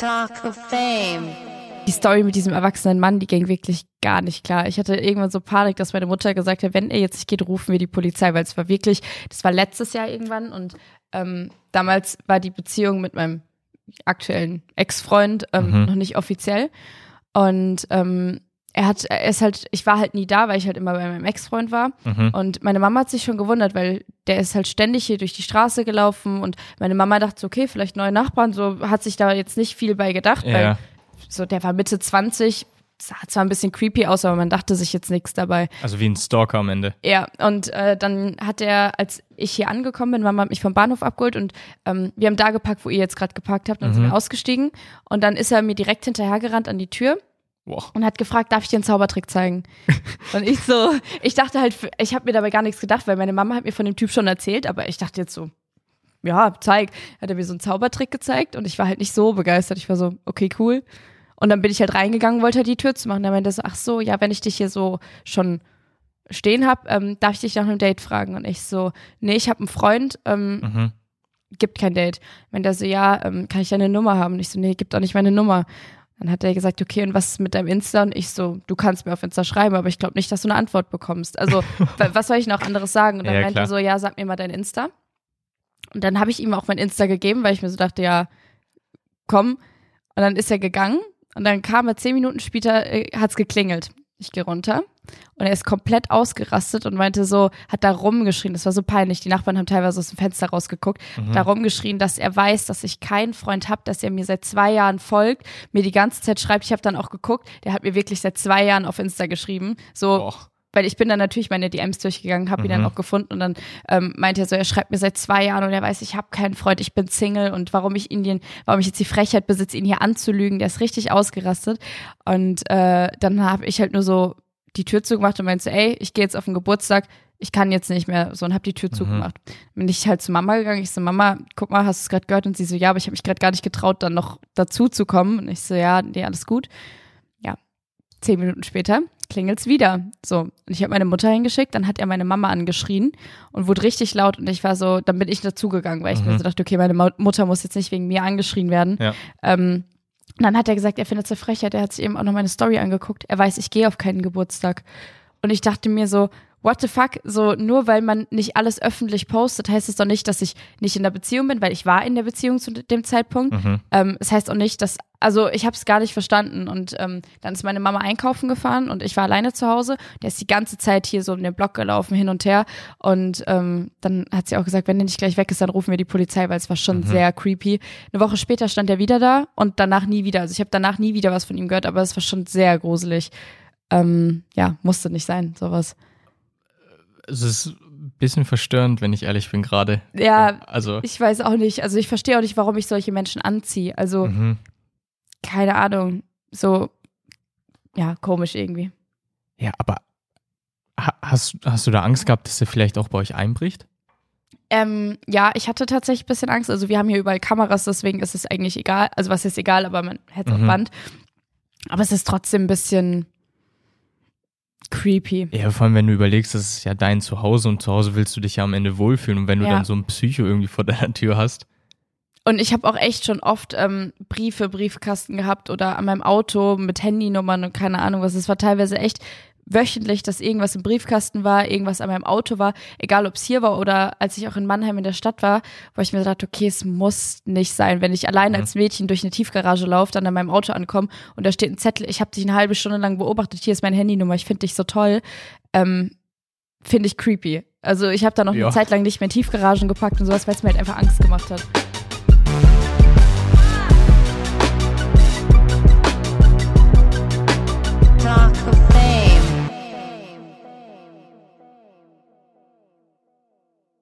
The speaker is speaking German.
Talk of Fame. Die Story mit diesem erwachsenen Mann, die ging wirklich gar nicht klar. Ich hatte irgendwann so Panik, dass meine Mutter gesagt hat, wenn er jetzt nicht geht, rufen wir die Polizei, weil es war wirklich, das war letztes Jahr irgendwann und ähm, damals war die Beziehung mit meinem aktuellen Ex-Freund ähm, Mhm. noch nicht offiziell. Und ähm, er hat, er ist halt, ich war halt nie da, weil ich halt immer bei meinem Ex-Freund war. Mhm. Und meine Mama hat sich schon gewundert, weil der ist halt ständig hier durch die Straße gelaufen und meine Mama dachte so, okay, vielleicht neue Nachbarn, so hat sich da jetzt nicht viel bei gedacht, weil Ja, so der war Mitte 20, sah zwar ein bisschen creepy aus, aber man dachte sich jetzt nichts dabei. also wie ein Stalker am Ende. Ja, und äh, dann hat er, als ich hier angekommen bin, Mama hat mich vom Bahnhof abgeholt und ähm, wir haben da geparkt, wo ihr jetzt gerade geparkt habt, dann sind wir ausgestiegen und dann ist er mir direkt hinterhergerannt an die Tür Boah. und hat gefragt, darf ich dir einen Zaubertrick zeigen? und ich so, ich dachte halt, ich habe mir dabei gar nichts gedacht, weil meine Mama hat mir von dem Typ schon erzählt, aber ich dachte jetzt so, ja, zeig. Hat er mir so einen Zaubertrick gezeigt und ich war halt nicht so begeistert. Ich war so, okay, cool. Und dann bin ich halt reingegangen, wollte halt die Tür zu machen. Da meinte er so, ach so, ja, wenn ich dich hier so schon stehen hab, ähm, darf ich dich nach einem Date fragen? Und ich so, nee, ich habe einen Freund, ähm, Mhm. gibt kein Date. Wenn der so, ja, ähm, kann ich deine Nummer haben? Und ich so, nee, gibt auch nicht meine Nummer. Dann hat er gesagt, okay, und was ist mit deinem Insta? Und ich so, du kannst mir auf Insta schreiben, aber ich glaube nicht, dass du eine Antwort bekommst. Also, wa- was soll ich noch anderes sagen? Und dann Ja, meinte er so, ja, sag mir mal dein Insta. Und dann habe ich ihm auch mein Insta gegeben, weil ich mir so dachte, ja, komm. Und dann ist er gegangen und dann kam er zehn Minuten später, äh, hat's geklingelt. Ich gehe runter. Und er ist komplett ausgerastet und meinte so, hat da rumgeschrien, das war so peinlich, die Nachbarn haben teilweise aus dem Fenster rausgeguckt, Mhm. da rumgeschrien, dass er weiß, dass ich keinen Freund habe, dass er mir seit zwei Jahren folgt, mir die ganze Zeit schreibt, ich habe dann auch geguckt, der hat mir wirklich seit zwei Jahren auf Insta geschrieben, so, Boah. Weil ich bin dann natürlich meine DMs durchgegangen, habe ihn dann Mhm. auch gefunden und dann ähm, meinte er so, er schreibt mir seit zwei Jahren und er weiß, ich habe keinen Freund, ich bin Single und warum ich ihn, den- warum ich jetzt die Frechheit besitze, ihn hier anzulügen, der ist richtig ausgerastet und äh, dann habe ich halt nur so die Tür zugemacht und meinte so, ey, ich gehe jetzt auf den Geburtstag, ich kann jetzt nicht mehr so und habe die Tür zugemacht. Bin ich halt zu Mama gegangen, ich so, Mama, guck mal, hast du es gerade gehört? Und sie so, ja, aber ich habe mich gerade gar nicht getraut, dann noch dazu zu kommen und ich so, ja, nee, alles gut. Ja, zehn Minuten später klingelt's wieder. So, und ich habe meine Mutter hingeschickt, dann hat er meine Mama angeschrien und wurde richtig laut und ich war so, dann bin ich dazugegangen, weil ich mir Mhm. so dachte, okay, meine Mutter muss jetzt nicht wegen mir angeschrien werden. Ja. Ähm, und dann hat er gesagt, er findet es eine Frechheit, er hat sich eben auch noch meine Story angeguckt. Er weiß, ich gehe auf keinen Geburtstag. Und ich dachte mir so, what the fuck, so nur weil man nicht alles öffentlich postet, heißt es doch nicht, dass ich nicht in der Beziehung bin, weil ich war in der Beziehung zu dem Zeitpunkt. Mhm. Ähm, es heißt auch nicht, dass, also ich habe es gar nicht verstanden. Und ähm, dann ist meine Mama einkaufen gefahren und ich war alleine zu Hause. Der ist die ganze Zeit hier so um den Block gelaufen, hin und her. Und ähm, dann hat sie auch gesagt, wenn der nicht gleich weg ist, dann rufen wir die Polizei, weil es war schon sehr creepy. Eine Woche später stand er wieder da und danach nie wieder. Also ich habe danach nie wieder was von ihm gehört, aber es war schon sehr gruselig. Ähm, ja, musste nicht sein, sowas. Es ist ein bisschen verstörend, wenn ich ehrlich bin gerade. Ja, Also, ich weiß auch nicht. Also ich verstehe auch nicht, warum ich solche Menschen anziehe. Also mhm. Keine Ahnung. So, ja, komisch irgendwie. ja, aber ha- hast, hast du da Angst gehabt, dass er vielleicht auch bei euch einbricht? Ähm, ja, ich hatte tatsächlich ein bisschen Angst. Also wir haben hier überall Kameras, deswegen ist es eigentlich egal. Also was ist egal, aber man hätte auf Mhm. Band. Aber es ist trotzdem ein bisschen creepy. Ja, vor allem, wenn du überlegst, das ist ja dein Zuhause und zu Hause willst du dich ja am Ende wohlfühlen. Und wenn du Ja. dann so ein Psycho irgendwie vor deiner Tür hast. Und ich habe auch echt schon oft ähm, Briefe, Briefkasten gehabt oder an meinem Auto mit Handynummern und keine Ahnung was. Es war teilweise echt wöchentlich, dass irgendwas im Briefkasten war, irgendwas an meinem Auto war, egal ob es hier war oder als ich auch in Mannheim in der Stadt war, wo ich mir dachte, okay, es muss nicht sein, wenn ich allein als Mädchen durch eine Tiefgarage laufe, dann an meinem Auto ankomme und da steht ein Zettel, ich habe dich eine halbe Stunde lang beobachtet, hier ist meine Handynummer, ich finde dich so toll, ähm, finde ich creepy. Also ich habe da noch Ja. eine Zeit lang nicht mehr Tiefgaragen gepackt und sowas, weil es mir halt einfach Angst gemacht hat.